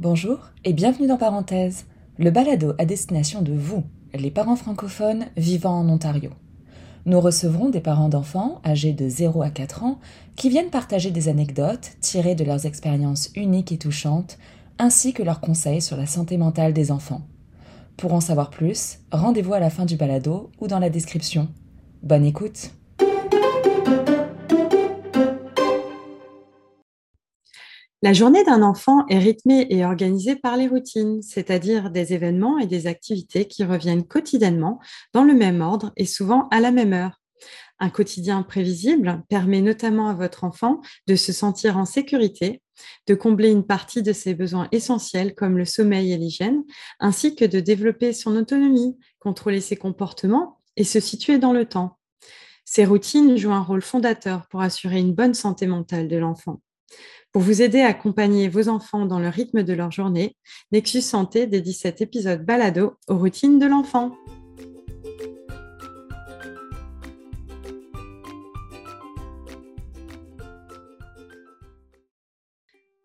Bonjour et bienvenue dans Parenthèse, le balado à destination de vous, les parents francophones vivant en Ontario. Nous recevrons des parents d'enfants âgés de 0 à 4 ans qui viennent partager des anecdotes tirées de leurs expériences uniques et touchantes, ainsi que leurs conseils sur la santé mentale des enfants. Pour en savoir plus, rendez-vous à la fin du balado ou dans la description. Bonne écoute! La journée d'un enfant est rythmée et organisée par les routines, c'est-à-dire des événements et des activités qui reviennent quotidiennement dans le même ordre et souvent à la même heure. Un quotidien prévisible permet notamment à votre enfant de se sentir en sécurité, de combler une partie de ses besoins essentiels comme le sommeil et l'hygiène, ainsi que de développer son autonomie, contrôler ses comportements et se situer dans le temps. Ces routines jouent un rôle fondateur pour assurer une bonne santé mentale de l'enfant. Pour vous aider à accompagner vos enfants dans le rythme de leur journée, Nexus Santé dédie cet épisode balado aux routines de l'enfant.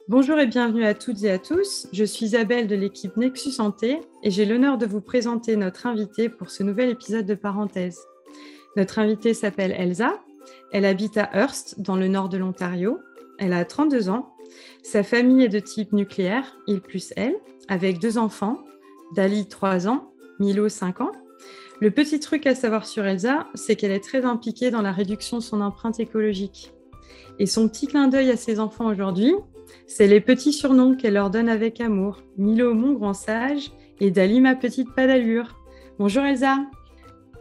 Bonjour et bienvenue à toutes et à tous. Je suis Isabelle de l'équipe Nexus Santé et j'ai l'honneur de vous présenter notre invitée pour ce nouvel épisode de parenthèse. Notre invitée s'appelle Elsa. Elle habite à Hearst, dans le nord de l'Ontario, elle a 32 ans. Sa famille est de type nucléaire, il plus elle, avec deux enfants, Dali 3 ans, Milo 5 ans. Le petit truc à savoir sur Elsa, c'est qu'elle est très impliquée dans la réduction de son empreinte écologique. Et son petit clin d'œil à ses enfants aujourd'hui, c'est les petits surnoms qu'elle leur donne avec amour. Milo mon grand sage et Dali ma petite pas d'allure. Bonjour Elsa.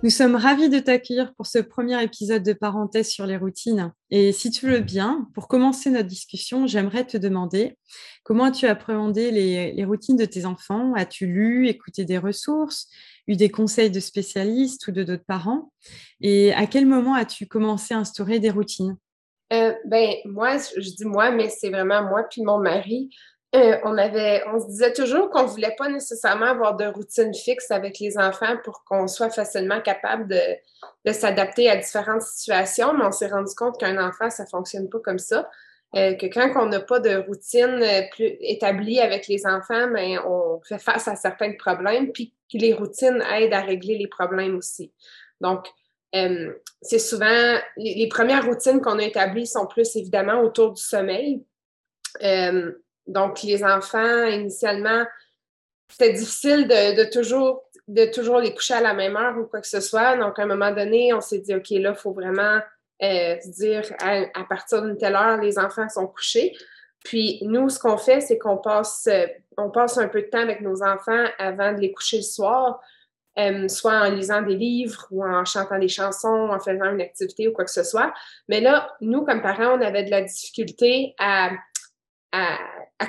Nous sommes ravis de t'accueillir pour ce premier épisode de parenthèse sur les routines. Et si tu veux bien, pour commencer notre discussion, j'aimerais te demander comment as-tu appréhendé les, routines de tes enfants? As-tu lu, écouté des ressources, eu des conseils de spécialistes ou de d'autres parents? Et à quel moment as-tu commencé à instaurer des routines? Euh, ben, moi, je dis moi, mais c'est vraiment moi puis mon mari. Euh, on avait, on se disait toujours qu'on voulait pas nécessairement avoir de routine fixe avec les enfants pour qu'on soit facilement capable de, de s'adapter à différentes situations, mais on s'est rendu compte qu'un enfant, ça fonctionne pas comme ça. Euh, que quand on n'a pas de routine euh, plus établie avec les enfants, ben, on fait face à certains problèmes, puis que les routines aident à régler les problèmes aussi. Donc, c'est souvent les, premières routines qu'on a établies sont plus évidemment autour du sommeil. Donc, les enfants, initialement, c'était difficile de, toujours, de toujours les coucher à la même heure ou quoi que ce soit. Donc, à un moment donné, on s'est dit, OK, là, il faut vraiment euh, dire à, partir d'une telle heure, les enfants sont couchés. Puis, nous, ce qu'on fait, c'est qu'on passe, euh, on passe un peu de temps avec nos enfants avant de les coucher le soir, euh, soit en lisant des livres ou en chantant des chansons, en faisant une activité ou quoi que ce soit. Mais là, nous, comme parents, on avait de la difficulté à à,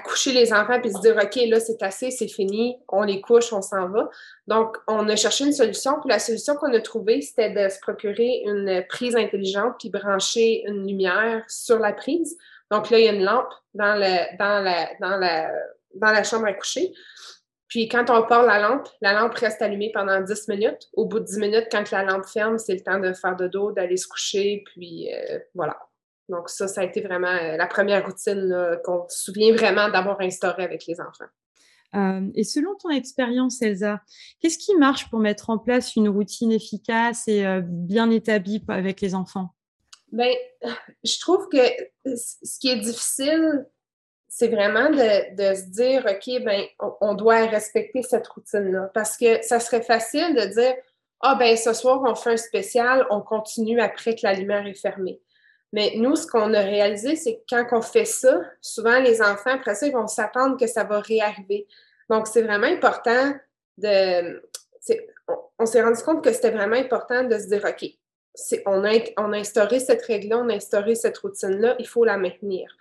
coucher les enfants puis se dire OK, là, c'est assez, c'est fini, on les couche, on s'en va. Donc, on a cherché une solution. Puis la solution qu'on a trouvée, c'était de se procurer une prise intelligente puis brancher une lumière sur la prise. Donc là, il y a une lampe dans, le, dans, la, dans, la, dans la chambre à coucher. Puis quand on part la lampe, la lampe reste allumée pendant 10 minutes. Au bout de 10 minutes, quand la lampe ferme, c'est le temps de faire de dos, d'aller se coucher, puis euh, voilà. Donc, ça, ça a été vraiment euh, la première routine qu'on se souvient vraiment d'avoir instaurée avec les enfants. Euh, et selon ton expérience, Elsa, qu'est-ce qui marche pour mettre en place une routine efficace et euh, bien établie avec les enfants? Bien, je trouve que ce qui est difficile, c'est vraiment de, se dire, OK, ben, on, doit respecter cette routine-là. Parce que ça serait facile de dire, ah, ben, ce soir, on fait un spécial, on continue après que la lumière est fermée. Mais nous, ce qu'on a réalisé, c'est que quand on fait ça, souvent les enfants, après ça, ils vont s'attendre que ça va réarriver. Donc, c'est vraiment important de. On, s'est rendu compte que c'était vraiment important de se dire OK, on a, instauré cette règle-là, on a instauré cette routine-là, il faut la maintenir.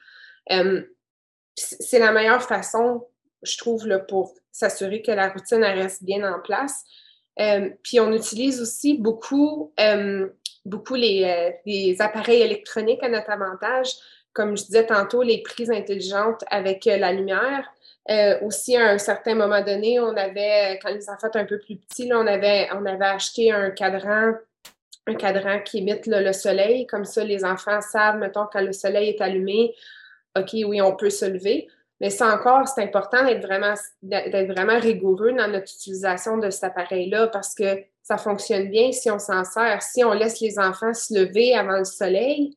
c'est la meilleure façon, je trouve, pour s'assurer que la routine reste bien en place. puis on utilise aussi beaucoup beaucoup euh, les, appareils électroniques à notre avantage. Comme je disais tantôt, les prises intelligentes avec euh, la lumière. Euh, aussi, à un certain moment donné, on avait, quand les enfants étaient un peu plus petits, on, avait, on avait acheté un cadran, un cadran qui imite le soleil. Comme ça, les enfants savent, mettons, quand le soleil est allumé, OK, oui, on peut se lever. Mais ça encore, c'est important d'être vraiment, d'être vraiment rigoureux dans notre utilisation de cet appareil-là parce que ça fonctionne bien si on s'en sert. Si on laisse les enfants se lever avant le soleil,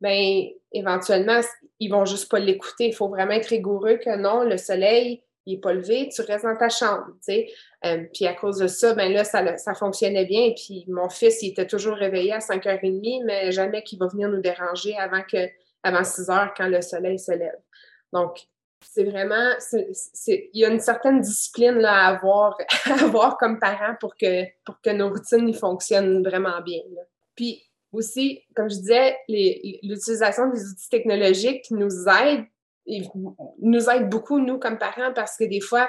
ben éventuellement, ils vont juste pas l'écouter. Il faut vraiment être rigoureux que non, le soleil, il n'est pas levé, tu restes dans ta chambre, tu sais. Euh, puis à cause de ça, ben là, ça, ça fonctionnait bien. Puis mon fils, il était toujours réveillé à 5h30, mais jamais qu'il va venir nous déranger avant, que, avant 6 h quand le soleil se lève. Donc, c'est vraiment, il y a une certaine discipline là, à, avoir, à avoir comme parent pour que, pour que nos routines fonctionnent vraiment bien. Puis aussi, comme je disais, l'utilisation des outils technologiques nous aide, nous aide beaucoup, nous, comme parents, parce que des fois,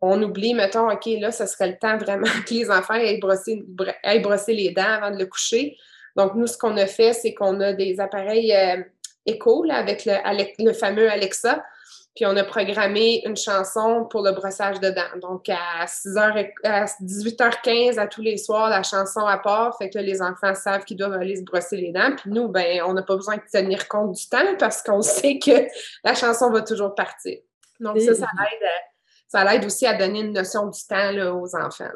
on oublie, mettons, OK, là, ce serait le temps vraiment que les enfants aillent brosser, aillent brosser les dents avant de le coucher. Donc, nous, ce qu'on a fait, c'est qu'on a des appareils euh, écho avec le, fameux Alexa. Puis on a programmé une chanson pour le brossage de dents. Donc à 6h, à 18h15 à tous les soirs, la chanson à part, fait que les enfants savent qu'ils doivent aller se brosser les dents. Puis nous, ben, on n'a pas besoin de tenir compte du temps parce qu'on sait que la chanson va toujours partir. Donc ça, ça aide, ça aide aussi à donner une notion du temps aux enfants.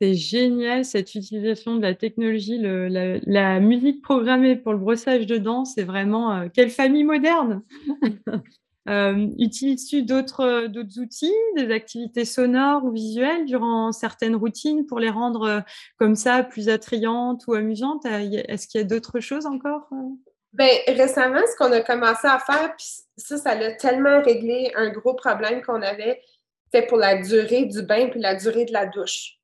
C'est génial cette utilisation de la technologie, la, musique programmée pour le brossage de dents, c'est vraiment euh, quelle famille moderne! Euh, Utilises-tu d'autres outils, des activités sonores ou visuelles durant certaines routines pour les rendre euh, comme ça plus attrayantes ou amusantes? Est-ce qu'il y a d'autres choses encore ben, récemment, ce qu'on a commencé à faire, puis ça, ça a tellement réglé un gros problème qu'on avait, c'était pour la durée du bain puis la durée de la douche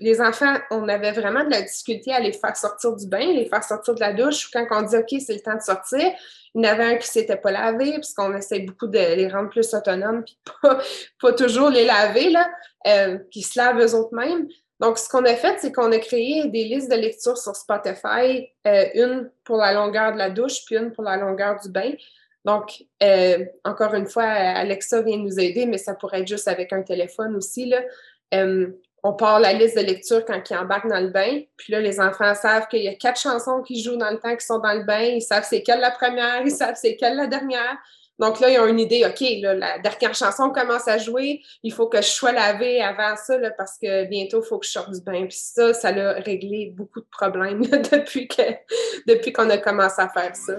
les enfants, on avait vraiment de la difficulté à les faire sortir du bain, les faire sortir de la douche. Quand on dit OK, c'est le temps de sortir, il y en avait un qui ne s'était pas lavé, puisqu'on essaie beaucoup de les rendre plus autonomes, puis pas, toujours les laver, là, euh, qui se lavent eux autres mêmes. Donc, ce qu'on a fait, c'est qu'on a créé des listes de lecture sur Spotify, euh, une pour la longueur de la douche, puis une pour la longueur du bain. Donc, euh, encore une fois, Alexa vient nous aider, mais ça pourrait être juste avec un téléphone aussi. Là on part la liste de lecture quand ils embarquent dans le bain. Puis là, les enfants savent qu'il y a quatre chansons qui jouent dans le temps qui sont dans le bain. Ils savent c'est quelle la première, ils savent c'est quelle la dernière. Donc là, ils ont une idée, OK, la dernière chanson commence à jouer, il faut que je sois lavé avant ça parce que bientôt, il faut que je sorte du bain. Puis ça, ça a réglé beaucoup de problèmes depuis qu'on a commencé à faire ça.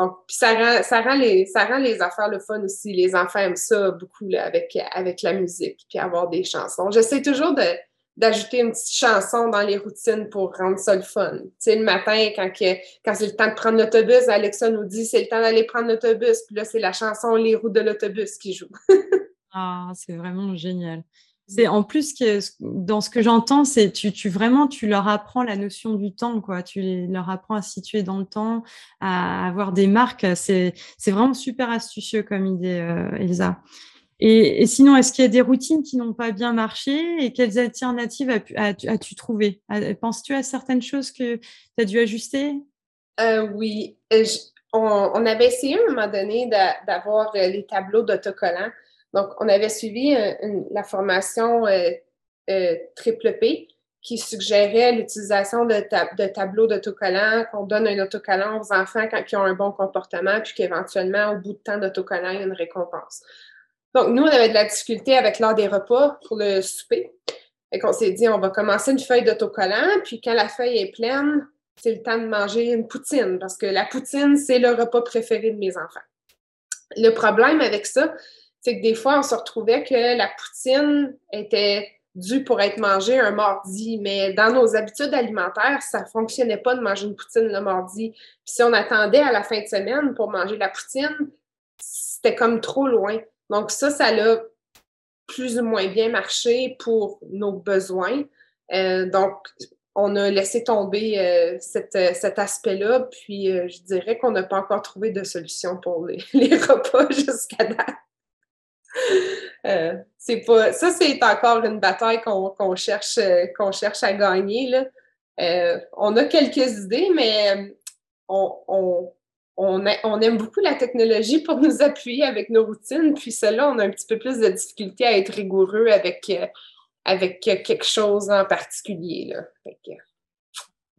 Donc, ça rend, les, affaires le fun aussi. Les enfants aiment ça beaucoup avec, la musique, puis avoir des chansons. J'essaie toujours d'ajouter une petite chanson dans les routines pour rendre ça le fun. Tu sais, le matin, quand, quand c'est le temps de prendre l'autobus, Alexa nous dit c'est le temps d'aller prendre l'autobus. Puis là, c'est la chanson Les roues de l'autobus qui joue. ah, c'est vraiment génial. C'est en plus que dans ce que j'entends, c'est tu, tu vraiment tu leur apprends la notion du temps, quoi. Tu leur apprends à situer dans le temps, à avoir des marques. C'est vraiment super astucieux comme idée, euh, Elsa. Et, sinon, est-ce qu'il y a des routines qui n'ont pas bien marché et quelles alternatives as-tu trouvé Penses-tu à certaines choses que tu as dû ajuster? Euh, Oui. Euh, on, avait essayé à un moment donné d'avoir les tableaux d'autocollants donc, on avait suivi euh, la formation euh, euh, triple P qui suggérait l'utilisation de, de, tableaux d'autocollants, qu'on donne un autocollant aux enfants quand ils ont un bon comportement, puis qu'éventuellement, au bout de temps d'autocollant, il y a une récompense. Donc, nous, on avait de la difficulté avec l'heure des repas pour le souper. Et qu'on s'est dit, on va commencer une feuille d'autocollant, puis quand la feuille est pleine, c'est le temps de manger une poutine, parce que la poutine, c'est le repas préféré de mes enfants. Le problème avec ça, c'est que des fois, on se retrouvait que la poutine était due pour être mangée un mardi, mais dans nos habitudes alimentaires, ça ne fonctionnait pas de manger une poutine le mardi. Puis si on attendait à la fin de semaine pour manger la poutine, c'était comme trop loin. Donc ça, ça a plus ou moins bien marché pour nos besoins. Euh, donc, on a laissé tomber euh, cet aspect-là, puis euh, je dirais qu'on n'a pas encore trouvé de solution pour les, les repas jusqu'à date. Euh, c'est pas, ça, c'est encore une bataille qu'on cherche, euh, qu'on cherche à gagner. Là. Euh, on a quelques idées, mais on, aime beaucoup la technologie pour nous appuyer avec nos routines. Puis cela, on a un petit peu plus de difficulté à être rigoureux avec, avec quelque chose en particulier. Là.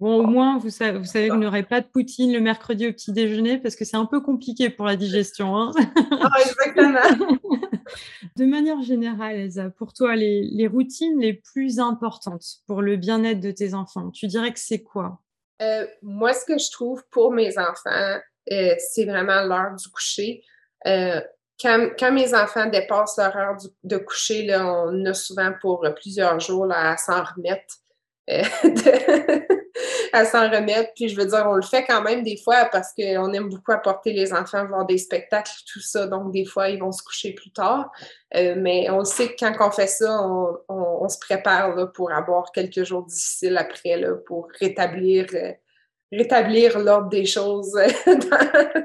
Bon, au moins, vous savez, vous, savez, vous n'aurez pas de poutine le mercredi au petit déjeuner parce que c'est un peu compliqué pour la digestion. Hein ah, exactement. de manière générale, Elsa, pour toi, les, routines les plus importantes pour le bien-être de tes enfants, tu dirais que c'est quoi? Euh, moi, ce que je trouve pour mes enfants, euh, c'est vraiment l'heure du coucher. Euh, quand, mes enfants dépassent leur heure de coucher, là, on a souvent pour plusieurs jours là, à s'en remettre. à s'en remettre. Puis je veux dire, on le fait quand même des fois parce qu'on aime beaucoup apporter les enfants voir des spectacles, tout ça. Donc, des fois, ils vont se coucher plus tard. Euh, mais on sait que quand on fait ça, on, se prépare pour avoir quelques jours difficiles après là, pour rétablir. Euh, rétablir l'ordre des choses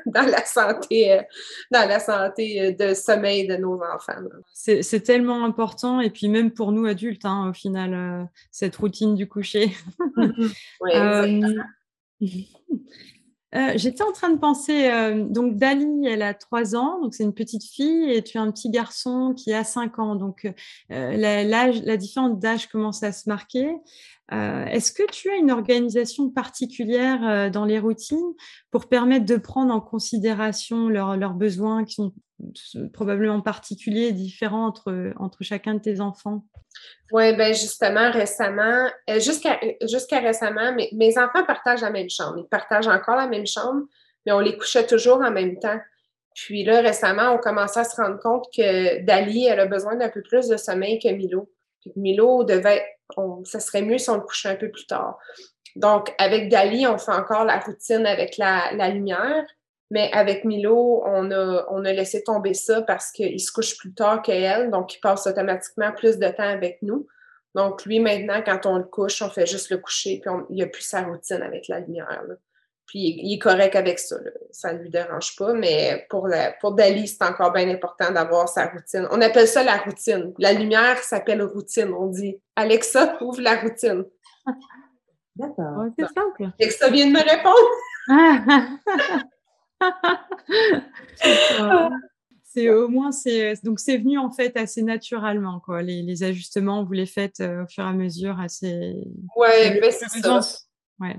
dans, la santé, euh, dans la santé euh, de sommeil de nos enfants. C'est tellement important et puis même pour nous adultes, hein, au final, euh, cette routine du coucher. oui, J'étais en train de penser, donc Dali, elle a trois ans, donc c'est une petite fille, et tu as un petit garçon qui a cinq ans, donc la, la différence d'âge commence à se marquer. Euh, est-ce que tu as une organisation particulière euh, dans les routines pour permettre de prendre en considération leurs besoins qui sont probablement particuliers et différents entre, entre chacun de tes enfants? Oui, ben justement, récemment, euh, jusqu'à récemment, mes, mes, enfants partagent la même chambre. Ils partagent encore la même chambre, mais on les couchait toujours en même temps. Puis là, récemment, on commençait à se rendre compte que Dali, elle a besoin d'un peu plus de sommeil que Milo. Milo devait, ça serait mieux si on le couchait un peu plus tard. Donc, avec Dali, on fait encore la routine avec la, lumière, mais avec Milo, on a, on a laissé tomber ça parce qu'il se couche plus tard qu'elle, donc il passe automatiquement plus de temps avec nous. Donc, lui, maintenant, quand on le couche, on fait juste le coucher, puis il n'y a plus sa routine avec la lumière. Puis il est correct avec ça. Ça ne lui dérange pas. Mais pour, pour Dali, c'est encore bien important d'avoir sa routine. On appelle ça la routine. La lumière s'appelle routine. On dit Alexa, ouvre la routine. D'accord. c'est simple. Alexa vient de me répondre. c'est au moins c'est donc c'est venu en fait assez naturellement quoi. Les, ajustements vous les faites euh, au fur et à mesure assez. Ouais, mais c'est ça. Ouais.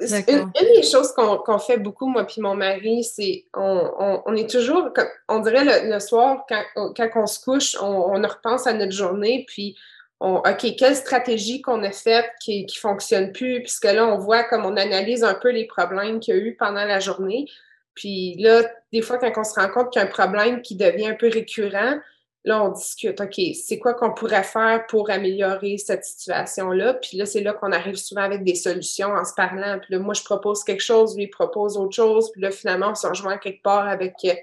Une, des choses qu'on fait beaucoup, moi puis mon mari, c'est on, on, est toujours, on dirait le, soir, quand, quand, on se couche, on, on, repense à notre journée, puis on, OK, quelle stratégie qu'on a faite qui ne fonctionne plus, puisque là, on voit comme on analyse un peu les problèmes qu'il y a eu pendant la journée. Puis là, des fois, quand on se rend compte qu'il y a un problème qui devient un peu récurrent, Là, on discute, OK, c'est quoi qu'on pourrait faire pour améliorer cette situation-là? Puis là, c'est là qu'on arrive souvent avec des solutions en se parlant. Puis là, moi, je propose quelque chose, lui, propose autre chose. Puis là, finalement, on se rejoint quelque part avec, euh,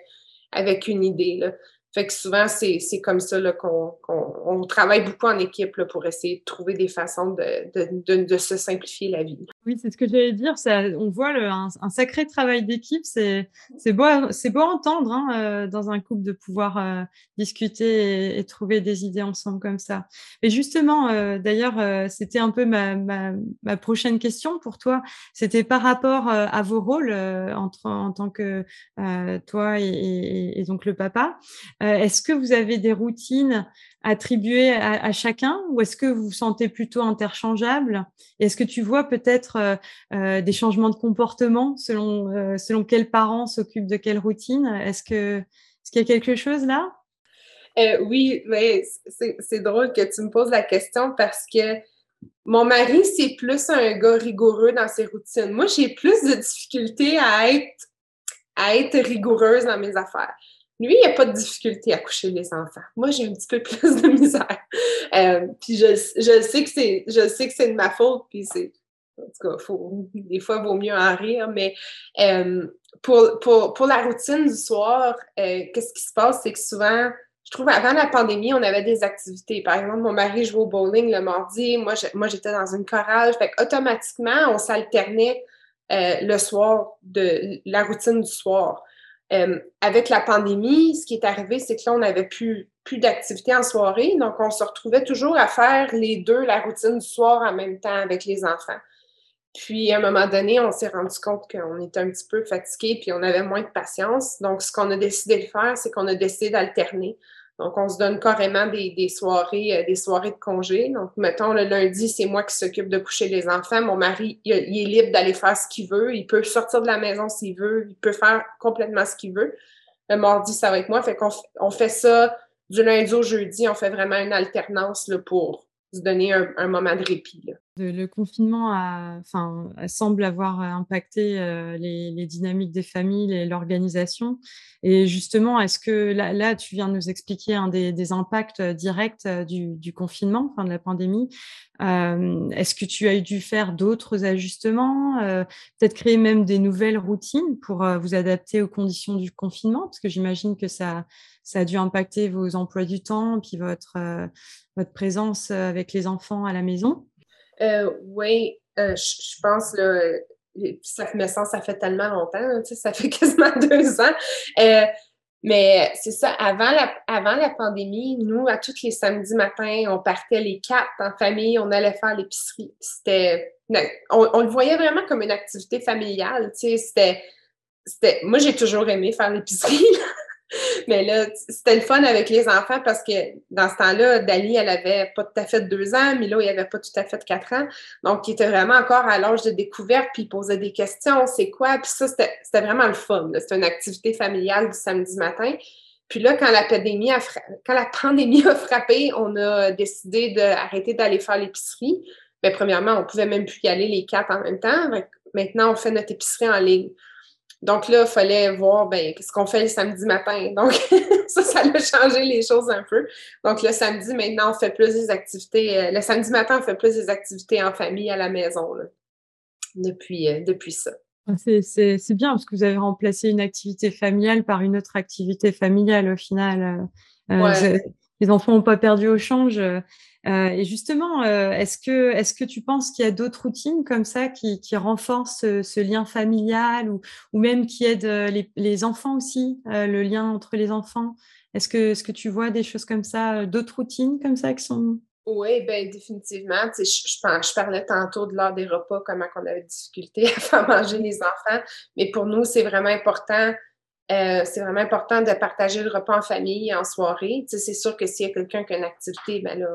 avec une idée. Là. Fait que souvent, c'est comme ça qu'on travaille beaucoup en équipe là, pour essayer de trouver des façons de, de, de, se simplifier la vie. Oui, c'est ce que j'allais dire. Ça, on voit le, un, sacré travail d'équipe. C'est beau, beau à entendre hein, euh, dans un couple de pouvoir euh, discuter et, trouver des idées ensemble comme ça. Et justement, euh, d'ailleurs, c'était un peu ma, ma, ma, prochaine question pour toi. C'était par rapport à vos rôles entre, en tant que toi et, et, et donc le papa. Euh, est-ce que vous avez des routines attribuées à, chacun ou est-ce que vous vous sentez plutôt interchangeable? Est-ce que tu vois peut-être euh, euh, des changements de comportement selon, selon quels parents s'occupent de quelle routine? Est-ce qu'il est y a quelque chose là? Oui, mais c'est drôle que tu me poses la question parce que mon mari, c'est plus un gars rigoureux dans ses routines. Moi, j'ai plus de difficultés à être, à être rigoureuse dans mes affaires. Lui, il n'y a pas de difficulté à coucher les enfants. Moi, j'ai un petit peu plus de misère. Euh, puis je, je, sais que c'est, je sais que c'est de ma faute, puis c'est, en tout cas, faut, des fois, il vaut mieux en rire, mais euh, pour, pour, pour, la routine du soir, euh, qu'est-ce qui se passe, c'est que souvent, je trouve avant la pandémie, on avait des activités. Par exemple, mon mari jouait au bowling le mardi, moi, moi j'étais dans une chorale. Fait automatiquement, on s'alternait le soir de la routine du soir. Euh, avec la pandémie, ce qui est arrivé, c'est que là, on n'avait plus, plus d'activité en soirée. Donc, on se retrouvait toujours à faire les deux, la routine du soir en même temps avec les enfants. Puis, à un moment donné, on s'est rendu compte qu'on était un petit peu fatigué puis on avait moins de patience. Donc, ce qu'on a décidé de faire, c'est qu'on a décidé d'alterner. Donc, on se donne carrément des, soirées, euh, des soirées de congé. Donc, mettons, le lundi, c'est moi qui s'occupe de coucher les enfants. Mon mari, il, est libre d'aller faire ce qu'il veut. Il peut sortir de la maison s'il veut. Il peut faire complètement ce qu'il veut. Le mardi, ça va moi. Fait qu'on on fait ça du lundi au jeudi. On fait vraiment une alternance là, pour se donner un, moment de répit. Le confinement semble avoir impacté euh, les, dynamiques des familles et l'organisation. Et justement, est-ce que là, tu viens de nous expliquer un des, impacts directs euh, du, confinement, de la pandémie. Euh, est-ce que tu as dû faire d'autres ajustements, peut-être créer même des nouvelles routines pour vous adapter aux conditions du confinement? Parce que j'imagine que ça, ça a dû impacter vos emplois du temps, puis votre, votre présence avec les enfants à la maison? Euh, oui, euh, je pense, là, ça, me semble, ça fait tellement longtemps, ça fait quasiment deux ans. Euh, mais c'est ça, avant la, avant la pandémie, nous, à tous les samedis matins, on partait les quatre en famille, on allait faire l'épicerie. C'était. On, le voyait vraiment comme une activité familiale. C'était. Moi, j'ai toujours aimé faire l'épicerie. Mais là, c'était le fun avec les enfants parce que dans ce temps-là, Dali, elle avait pas tout à fait deux ans, Milo, il avait pas tout à fait quatre ans. Donc, il était vraiment encore à l'âge de découverte, puis il posait des questions, c'est quoi? Puis ça, c'était vraiment le fun. C'était une activité familiale du samedi matin. Puis là, quand la pandémie a, quand la pandémie a frappé, on a décidé d'arrêter d'aller faire l'épicerie. Mais premièrement, on pouvait même plus y aller les quatre en même temps. Maintenant, on fait notre épicerie en ligne. Donc là, il fallait voir ben, qu'est-ce qu'on fait le samedi matin. Donc, ça, ça a changé les choses un peu. Donc, le samedi, maintenant, on fait plus des activités. Euh, le samedi matin, on fait plus des activités en famille à la maison depuis, euh, depuis ça. Ah, c'est bien parce que vous avez remplacé une activité familiale par une autre activité familiale au final. Euh, les enfants n'ont pas perdu au change. Euh, et justement, euh, est-ce que, est que tu penses qu'il y a d'autres routines comme ça qui, qui renforcent ce, lien familial ou, même qui aident euh, les, enfants aussi, le lien entre les enfants? Est-ce que, que tu vois des choses comme ça, d'autres routines comme ça qui sont... Oui, bien définitivement. Je, je, je, parlais tantôt de l'heure des repas, comment on avait difficulté à faire manger les enfants. Mais pour nous, c'est vraiment important c'est vraiment important de partager le repas en famille, en soirée. c'est sûr que s'il y a quelqu'un qui a une activité, ben là,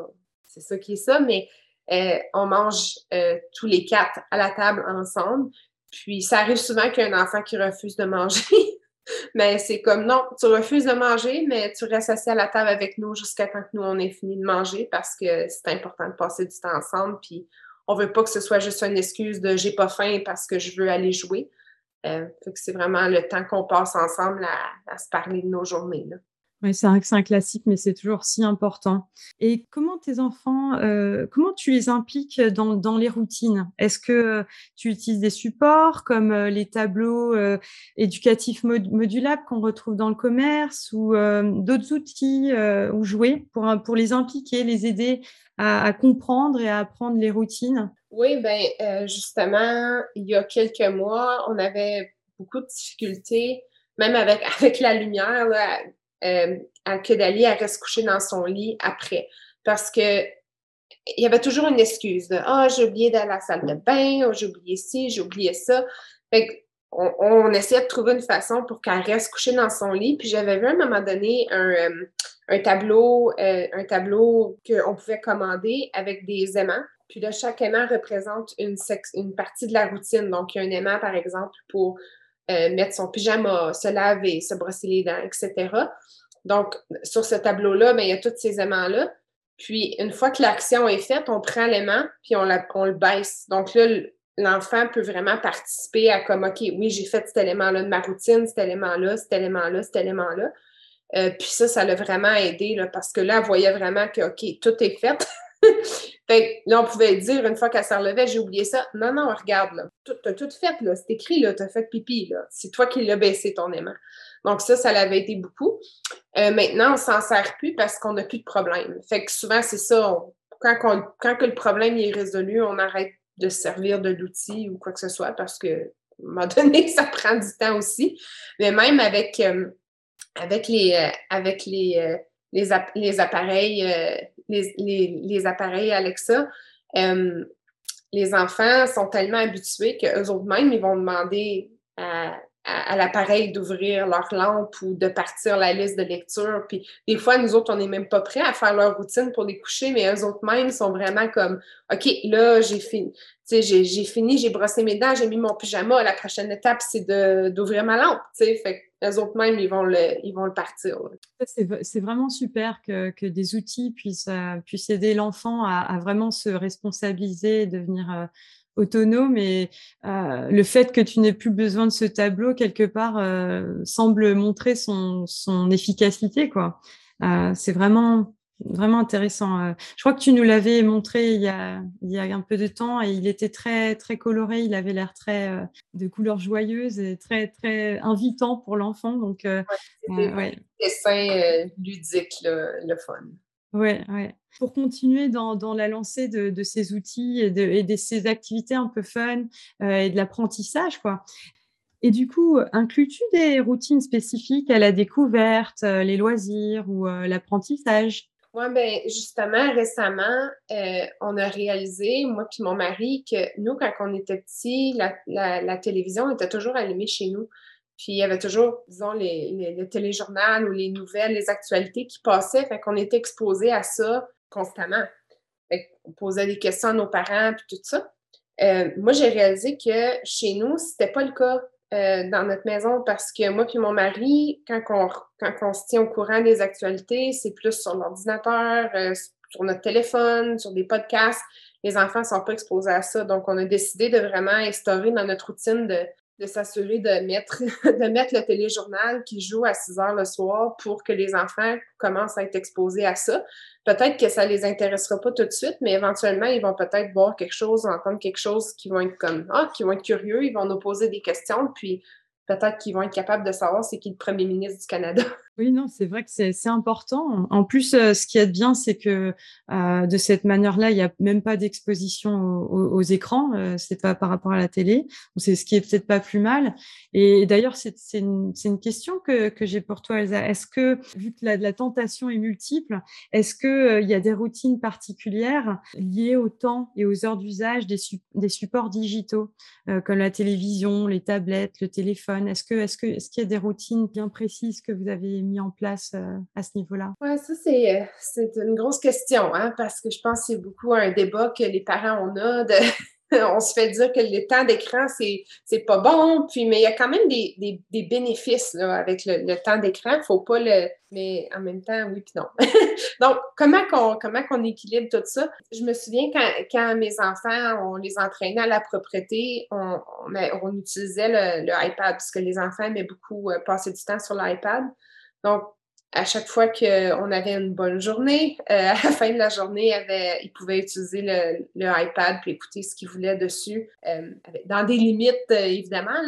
c'est ça qui est ça, mais euh, on mange euh, tous les quatre à la table ensemble. Puis ça arrive souvent qu'il y a un enfant qui refuse de manger. mais c'est comme non, tu refuses de manger, mais tu restes assis à la table avec nous jusqu'à temps que nous on ait fini de manger parce que c'est important de passer du temps ensemble. Puis on veut pas que ce soit juste une excuse de j'ai pas faim parce que je veux aller jouer. Euh, c'est vraiment le temps qu'on passe ensemble à, à, se parler de nos journées. Là. C'est un, un, classique, mais c'est toujours si important. Et comment tes enfants, euh, comment tu les impliques dans, dans les routines? Est-ce que tu utilises des supports comme euh, les tableaux euh, éducatifs modulables qu'on retrouve dans le commerce ou d'autres outils ou jouets pour, pour les impliquer, les aider à, comprendre et à apprendre les routines? Oui, ben justement, il y a quelques mois, on avait beaucoup de difficultés même avec, avec la lumière, euh, que Dali elle reste couchée dans son lit après. Parce que il y avait toujours une excuse de Ah, j'ai oublié d'aller à la salle de bain, oh, j'ai oublié ci, j'ai oublié ça. Fait on, on, essayait de trouver une façon pour qu'elle reste couchée dans son lit. Puis j'avais vu à un moment donné un, euh, tableau, euh, un tableau qu'on pouvait commander avec des aimants. Puis là, chaque aimant représente une, une partie de la routine. Donc, il y a un aimant, par exemple, pour euh, mettre son pyjama, se laver, se brosser les dents, etc. Donc, sur ce tableau-là, ben, il y a tous ces aimants-là. Puis, une fois que l'action est faite, on prend l'aimant, puis on, le baisse. Donc là, l'enfant peut vraiment participer à comme, OK, oui, j'ai fait cet élément-là de ma routine, cet élément-là, cet élément-là, cet élément-là. Euh, puis ça, ça l'a vraiment aidé parce que là, elle voyait vraiment que, OK, tout est fait. fait là, on pouvait dire, une fois qu'elle se relevait, j'ai oublié ça. Non, non, regarde, là. T'as tout fait, là. C'est écrit, là. T'as fait pipi, là. C'est toi qui l'as baissé, ton aimant. Donc, ça, ça l'avait été beaucoup. Euh, maintenant, on s'en sert plus parce qu'on n'a plus de problème. Fait que souvent, c'est ça. quand, quand que le problème est résolu, on arrête de se servir de l'outil ou quoi que ce soit parce que, à un moment donné, ça prend du temps aussi. Mais même avec, euh, avec les, euh, avec les, les, les appareils les, les, appareils Alexa, les enfants sont tellement habitués qu'eux autres mêmes, ils vont demander à, à, l'appareil d'ouvrir leur lampe ou de partir la liste de lecture. Puis des fois, nous autres, on n'est même pas prêts à faire leur routine pour les coucher, mais eux autres mêmes sont vraiment comme OK, là, j'ai fini. J'ai fini, j'ai brossé mes dents, j'ai mis mon pyjama. La prochaine étape, c'est d'ouvrir ma lampe. Fait que eux autres mêmes, ils vont le, partir. C'est vraiment super que, des outils puissent, euh, puissent aider l'enfant à, à, vraiment se responsabiliser, devenir euh, autonome et euh, le fait que tu n'aies plus besoin de ce tableau quelque part euh, semble montrer son, son efficacité quoi. Euh, c'est vraiment vraiment intéressant. Je crois que tu nous l'avais montré il y, a, il y a un peu de temps et il était très très coloré. Il avait l'air très de couleurs joyeuses et très très invitant pour l'enfant. Donc ouais, ouais. dessin ludique le, le fun. Ouais, ouais pour continuer dans, la lancée de, ces outils et de, ces activités un peu fun euh, et de l'apprentissage, quoi. Et du coup, inclus-tu des routines spécifiques à la découverte, euh, les loisirs ou euh, l'apprentissage? Oui, bien, justement, récemment, on a réalisé, moi puis mon mari, que nous, quand on était petits, la, télévision était toujours allumée chez nous. Puis il y avait toujours, disons, les, les, le téléjournal ou les nouvelles, les actualités qui passaient. Fait qu'on était exposé à ça constamment. on posait des questions à nos parents, puis tout ça. Euh, moi, j'ai réalisé que chez nous, c'était pas le cas euh, dans notre maison parce que moi puis mon mari, quand on, quand on se tient au courant des actualités, c'est plus sur l'ordinateur, euh, sur notre téléphone, sur des podcasts. Les enfants ne sont pas exposés à ça. Donc, on a décidé de vraiment instaurer dans notre routine de, de s'assurer de mettre, de mettre le téléjournal qui joue à 6 heures le soir pour que les enfants commencent à être exposés à ça. Peut-être que ça les intéressera pas tout de suite, mais éventuellement, ils vont peut-être voir quelque chose, entendre quelque chose qui vont être comme, ah, qui vont être curieux, ils vont nous poser des questions, puis peut-être qu'ils vont être capables de savoir c'est qui le premier ministre du Canada. Oui, non, c'est vrai que c'est important. En plus, euh, ce qui est bien, c'est que euh, de cette manière-là, il n'y a même pas d'exposition aux, écrans. Euh, c'est pas par rapport à la télé. C'est ce qui est peut-être pas plus mal. Et d'ailleurs, c'est une, question que, j'ai pour toi, Elsa. Est-ce que, vu que la, tentation est multiple, est-ce que euh, il y a des routines particulières liées au temps et aux heures d'usage des, des supports digitaux, comme la télévision, les tablettes, le téléphone? Est-ce que, que, est-ce qu'il y a des routines bien précises que vous avez mis en place euh, à ce niveau-là? Oui, ça, c'est, euh, c'est une grosse question, hein, parce que je pense que c'est beaucoup un débat que les parents ont de on se fait dire que le temps d'écran, c'est, c'est pas bon, puis, mais il y a quand même des, des, bénéfices là, avec le, le temps d'écran. Il faut pas le. Mais en même temps, oui, puis non. Donc, comment qu'on, comment qu'on équilibre tout ça? Je me souviens quand, quand mes enfants, on les entraînait à la propreté, on, on, utilisait le, le, iPad, parce que les enfants aimaient beaucoup euh, passer du temps sur l'iPad. Donc, à chaque fois qu'on avait une bonne journée, euh, à la fin de la journée, ils pouvaient utiliser le, iPad puis écouter ce qu'ils voulaient dessus, euh, dans des limites, euh, évidemment,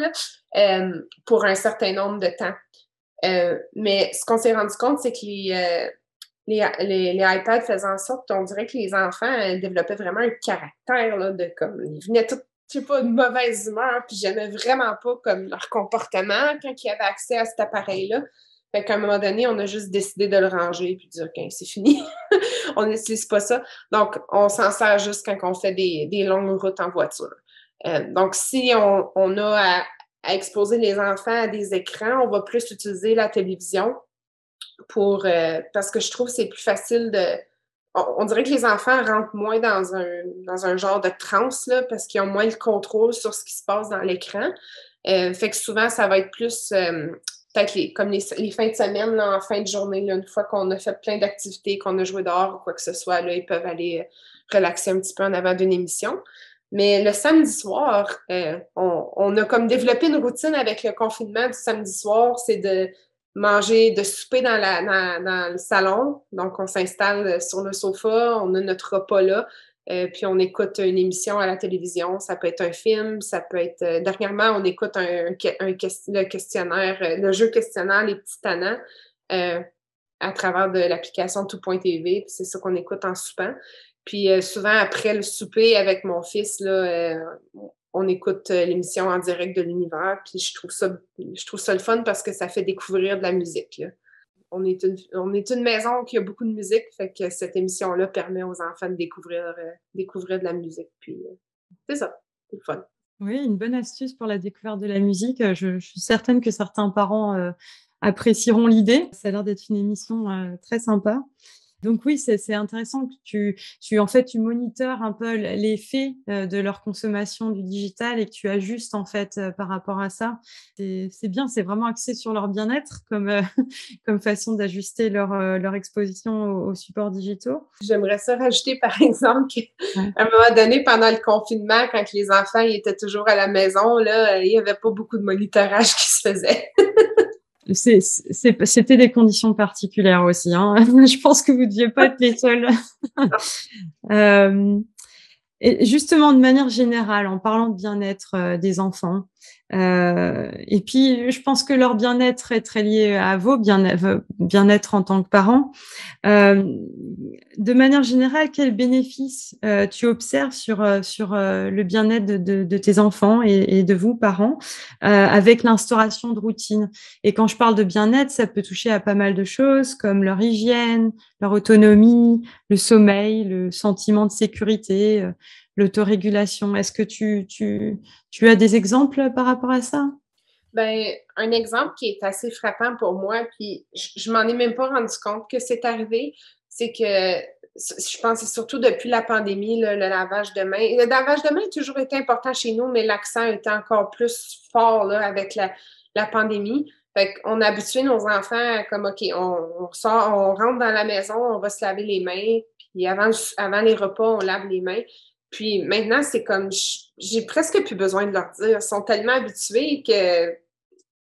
pour un certain nombre de temps. mais ce qu'on s'est rendu compte, c'est que les, les, iPads faisaient en sorte qu'on dirait que les enfants développaient vraiment un caractère, là, de comme, ils venaient tout je sais pas, de mauvaise humeur, puis j'aimais vraiment pas comme leur comportement quand ils avaient accès à cet appareil-là. Fait qu'à un moment donné, on a juste décidé de le ranger puis de dire, OK, c'est fini. on n'utilise pas ça. Donc, on s'en sert juste quand on fait des, des longues routes en voiture. Euh, donc, si on, on a à, exposer les enfants à des écrans, on va plus utiliser la télévision pour euh, parce que je trouve que c'est plus facile de. On, dirait que les enfants rentrent moins dans un, dans un genre de transe là, parce qu'ils ont moins le contrôle sur ce qui se passe dans l'écran. Euh, fait que souvent, ça va être plus euh, peut-être les, comme les, fins de semaine, là, en fin de journée, là, une fois qu'on a fait plein d'activités, qu'on a joué dehors ou quoi que ce soit, là, ils peuvent aller euh, relaxer un petit peu en avant d'une émission. Mais le samedi soir, euh, on, on, a comme développé une routine avec le confinement du samedi soir, c'est de manger, de souper dans, la, dans, dans le salon. Donc, on s'installe sur le sofa, on a notre repas là. Euh, puis on écoute une émission à la télévision, ça peut être un film, ça peut être. Euh, dernièrement, on écoute un, le questionnaire, euh, le jeu questionnaire Les Petits Tannants à travers de l'application Tout.tv. C'est ça qu'on écoute en soupant. Puis souvent, après le souper avec mon fils, on écoute l'émission en direct de l'univers. Puis je trouve ça, je trouve ça le fun parce que ça fait découvrir de la musique. On est, une, on est une maison qui a beaucoup de musique, fait que cette émission-là permet aux enfants de découvrir, euh, découvrir de la musique. Puis euh, c'est ça, c'est le fun. Oui, une bonne astuce pour la découverte de la musique. Je, suis certaine que certains parents euh, apprécieront l'idée. Ça a l'air d'être une émission euh, très sympa. Donc oui, c'est intéressant que tu, tu, en fait, tu moniteurs un peu l'effet euh, de leur consommation du digital et que tu ajustes en fait euh, par rapport à ça. C'est bien, c'est vraiment axé sur leur bien-être comme, euh, comme façon d'ajuster leur, leur exposition aux, supports digitaux. J'aimerais ça rajouter par exemple qu'à un moment donné, pendant le confinement, quand les enfants étaient toujours à la maison, là, il n'y avait pas beaucoup de monitorage qui se faisait. C'était des conditions particulières aussi. Hein. Je pense que vous ne deviez pas être les seuls. euh, et justement, de manière générale, en parlant de bien-être euh, des enfants, euh, et puis je pense que leur bien-être est très lié à vos bien-être en tant que parents. Euh, de manière générale, quels bénéfices tu observes sur, sur le bien-être de, de, tes enfants et, et de vous, parents, avec l'instauration de routines? Et quand je parle de bien-être, ça peut toucher à pas mal de choses comme leur hygiène, leur autonomie, le sommeil, le sentiment de sécurité l'autorégulation. Est-ce que tu, tu, tu, as des exemples par rapport à ça? Ben, un exemple qui est assez frappant pour moi, puis je, ne m'en ai même pas rendu compte que c'est arrivé, c'est que je pense que surtout depuis la pandémie, le lavage de main. Le lavage de main a toujours été important chez nous, mais l'accent était encore plus fort là, avec la, la pandémie. Fait qu'on a habitué nos enfants comme OK, on, sort, on rentre dans la maison, on va se laver les mains, puis avant, avant les repas, on lave les mains. Puis maintenant, c'est comme, j'ai presque plus besoin de leur dire. Ils sont tellement habitués que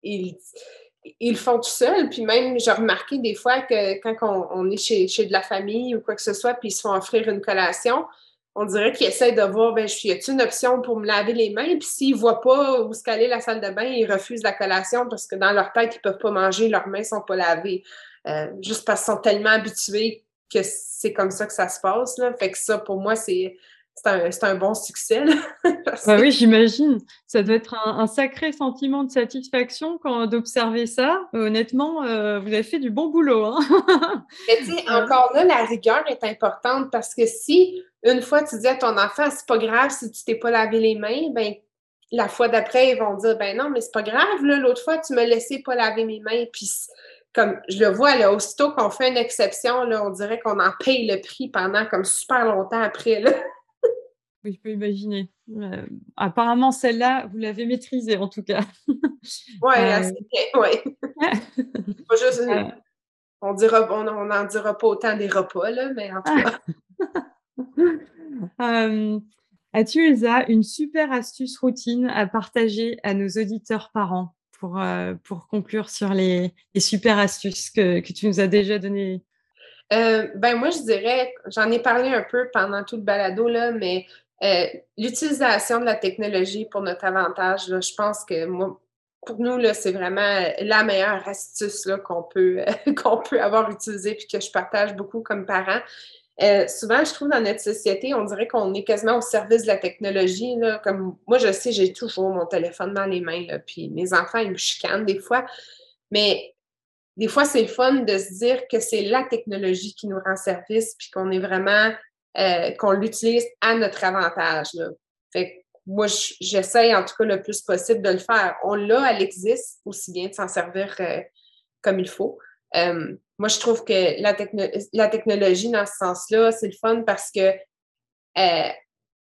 ils, font tout seuls. Puis même, j'ai remarqué des fois que quand on, est chez, chez, de la famille ou quoi que ce soit, puis ils se font offrir une collation, on dirait qu'ils essaient de voir, ben, y a une option pour me laver les mains? Puis s'ils ne voient pas où se caler la salle de bain, ils refusent la collation parce que dans leur tête, ils ne peuvent pas manger, leurs mains ne sont pas lavées. Euh, juste parce qu'ils sont tellement habitués que c'est comme ça que ça se passe. Là. Fait que ça, pour moi, c'est c'est un, bon succès. Bah oui, j'imagine. Ça doit être un, sacré sentiment de satisfaction quand d'observer ça. Honnêtement, euh, vous avez fait du bon boulot. Hein. Mais tu sais, encore là, la rigueur est importante parce que si une fois tu dis à ton enfant, c'est pas grave si tu t'es pas lavé les mains, ben la fois d'après, ils vont dire, ben non, mais c'est pas grave, l'autre fois, tu me laissais pas laver mes mains. Puis comme je le vois, là, aussitôt qu'on fait une exception, là, on dirait qu'on en paye le prix pendant comme super longtemps après. Là. Oui, je peux imaginer. Euh, apparemment, celle-là, vous l'avez maîtrisée en tout cas. Oui, euh... oui. Euh. on dira, on n'en dira pas autant des repas, là, mais en tout cas. Euh, as-tu, Elsa, une super astuce routine à partager à nos auditeurs parents pour, pour conclure sur les, les super astuces que, que, tu nous as déjà données? Ben moi, je dirais, j'en ai parlé un peu pendant tout le balado, là, mais euh, l'utilisation de la technologie pour notre avantage, je pense que moi, pour nous, c'est vraiment la meilleure astuce qu'on peut, qu'on peut avoir utilisée puis que je partage beaucoup comme parent. Euh, souvent, je trouve dans notre société, on dirait qu'on est quasiment au service de la technologie. Là, comme moi, je sais, j'ai toujours mon téléphone dans les mains, là, puis mes enfants, ils me chicanent des fois. Mais des fois, c'est fun de se dire que c'est la technologie qui nous rend service, puis qu'on est vraiment euh, qu'on l'utilise à notre avantage. Moi, j'essaye en tout cas le plus possible de le faire. On l'a, elle existe, aussi bien de s'en servir euh, comme il faut. Euh, moi, je trouve que la, la technologie, dans ce sens-là, c'est le fun parce que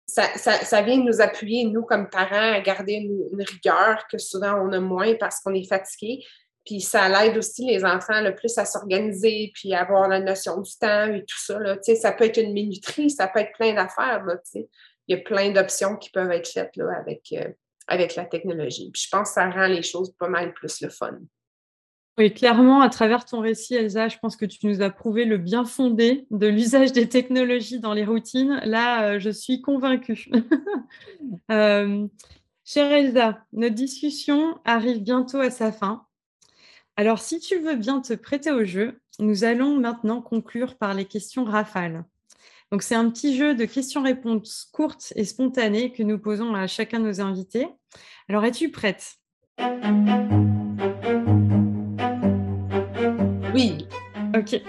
ça, vient nous appuyer, nous, comme parents, à garder une, une rigueur que souvent on a moins parce qu'on est fatigué. Puis ça l'aide aussi les enfants le plus à s'organiser, puis à avoir la notion du temps et tout ça. Là. Ça peut être une minuterie, ça peut être plein d'affaires. Il y a plein d'options qui peuvent être faites là, avec, euh, avec la technologie. Puis je pense que ça rend les choses pas mal plus le fun. Oui, clairement, à travers ton récit, Elsa, je pense que tu nous as prouvé le bien fondé de l'usage des technologies dans les routines. Là, euh, je suis convaincue. euh, chère Elsa, notre discussion arrive bientôt à sa fin. Alors, si tu veux bien te prêter au jeu, nous allons maintenant conclure par les questions rafales. Donc, c'est un petit jeu de questions-réponses courtes et spontanées que nous posons à chacun de nos invités. Alors, es-tu prête? Oui. Ok.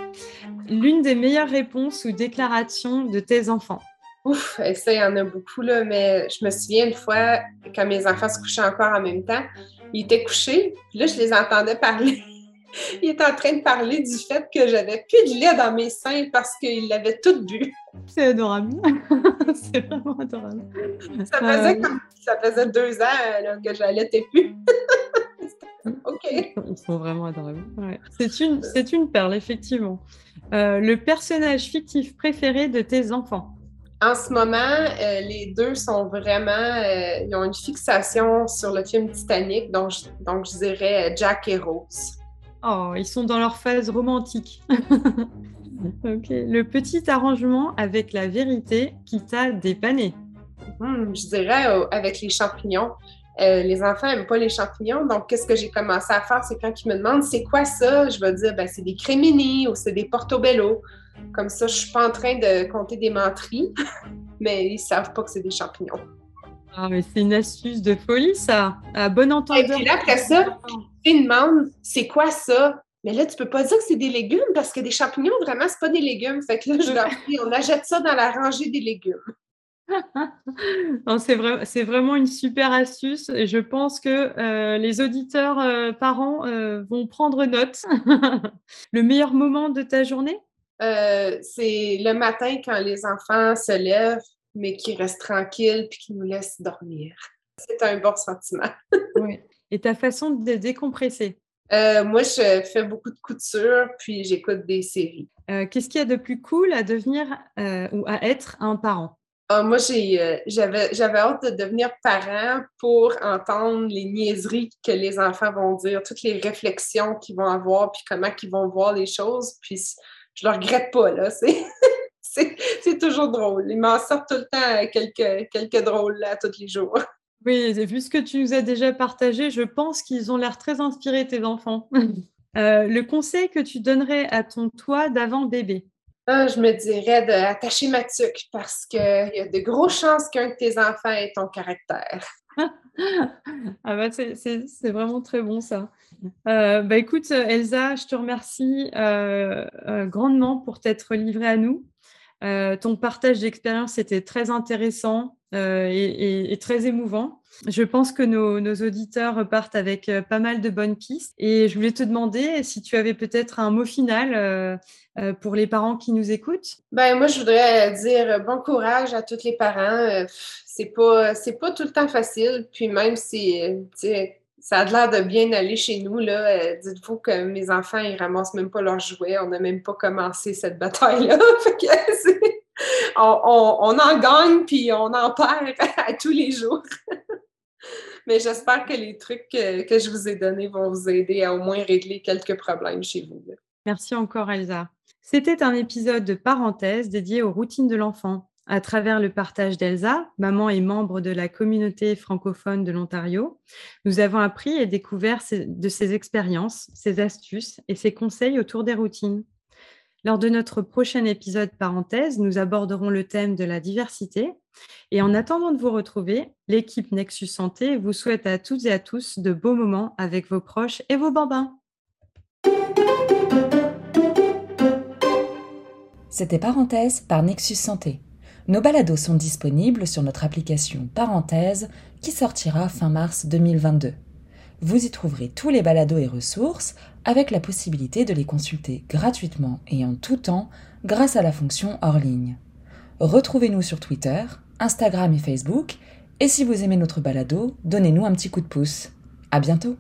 L'une des meilleures réponses ou déclarations de tes enfants? Ouf, ça, il y en a beaucoup, là, mais je me souviens une fois, quand mes enfants se couchaient encore en même temps, ils étaient couchés, puis là, je les entendais parler. ils étaient en train de parler du fait que j'avais plus de lait dans mes seins parce qu'ils l'avaient tout bu. C'est adorable. c'est vraiment adorable. Ça faisait, euh, comme, ça faisait deux ans là, que j'allaitais plus. OK. Ils sont vraiment adorables. C'est une, une perle, effectivement. Euh, le personnage fictif préféré de tes enfants en ce moment, euh, les deux sont vraiment, euh, ils ont une fixation sur le film Titanic, donc je, donc je dirais euh, Jack et Rose. Oh, ils sont dans leur phase romantique. ok. Le petit arrangement avec la vérité qui t'a dépanné. Hmm, je dirais avec les champignons. les enfants n'aiment pas les champignons, donc qu'est-ce que j'ai commencé à faire, c'est quand ils me demandent c'est quoi ça, je vais dire ben, c'est des crémini ou c'est des portobello. Comme ça, je suis pas en train de compter des menteries, mais ils savent pas que c'est des champignons. Ah, mais c'est une astuce de folie, ça. À bon entendeur. Et puis là, après ça, ils demandent c'est quoi ça? Mais là, tu peux pas dire que c'est des légumes parce que des champignons, vraiment, c'est pas des légumes. Fait que là, je leur dis, on achète ça dans la rangée des légumes. c'est, vrai, c'est vraiment une super astuce et je pense que euh, les auditeurs euh, parents euh, vont prendre note. Le meilleur moment de ta journée? Euh, c'est le matin quand les enfants se lèvent, mais qui restent tranquilles puis qui nous laissent dormir. C'est un bon sentiment. oui. Et ta façon de décompresser? Euh, moi, je fais beaucoup de couture, puis j'écoute des séries. Euh, qu'est-ce qu'il y a de plus cool à devenir ou à être un parent? Ah, moi, j'avais, j'avais hâte de devenir parent pour entendre les niaiseries que les enfants vont dire, toutes les réflexions qu'ils vont avoir, puis comment ils vont voir les choses. Puis je le regrette pas, là. C'est, toujours drôle. Il m'en sort tout le temps quelques, quelques drôles là, tous les jours. Oui, vu ce que tu nous as déjà partagé, je pense qu'ils ont l'air très inspirés, tes enfants. Euh, le conseil que tu donnerais à ton toi d'avant bébé? Ah, Je me dirais d'attacher ma tuque parce qu'il y a de grosses chances qu'un de tes enfants ait ton caractère. ah bah c'est vraiment très bon ça. Euh, bah écoute, Elsa, je te remercie euh, euh, grandement pour t'être livrée à nous. ton partage d'expérience était très intéressant et, très émouvant. Je pense que nos, auditeurs repartent avec pas mal de bonnes pistes. Et je voulais te demander si tu avais peut-être un mot final pour les parents qui nous écoutent. Ben, moi, je voudrais dire bon courage à tous les parents. c'est pas, pas tout le temps facile. Puis même si ça a l'air de bien aller chez nous. Là. Euh, dites-vous que mes enfants, ils ramassent même pas leurs jouets. On n'a même pas commencé cette bataille-là. on, en gagne puis on en perd à tous les jours. Mais j'espère que les trucs que, je vous ai donnés vont vous aider à au moins régler quelques problèmes chez vous. Merci encore, Elsa. C'était un épisode de parenthèse dédié aux routines de l'enfant à travers le partage d'Elsa, maman et membre de la communauté francophone de l'Ontario, nous avons appris et découvert de ses expériences, ses astuces et ses conseils autour des routines. Lors de notre prochain épisode parenthèse, nous aborderons le thème de la diversité. Et en attendant de vous retrouver, l'équipe Nexus Santé vous souhaite à toutes et à tous de beaux moments avec vos proches et vos bambins. C'était Parenthèse par Nexus Santé. Nos balados sont disponibles sur notre application Parenthèse qui sortira fin mars 2022. Vous y trouverez tous les balados et ressources avec la possibilité de les consulter gratuitement et en tout temps grâce à la fonction hors ligne. Retrouvez-nous sur Twitter, Instagram et Facebook et si vous aimez notre balado, donnez-nous un petit coup de pouce. À bientôt!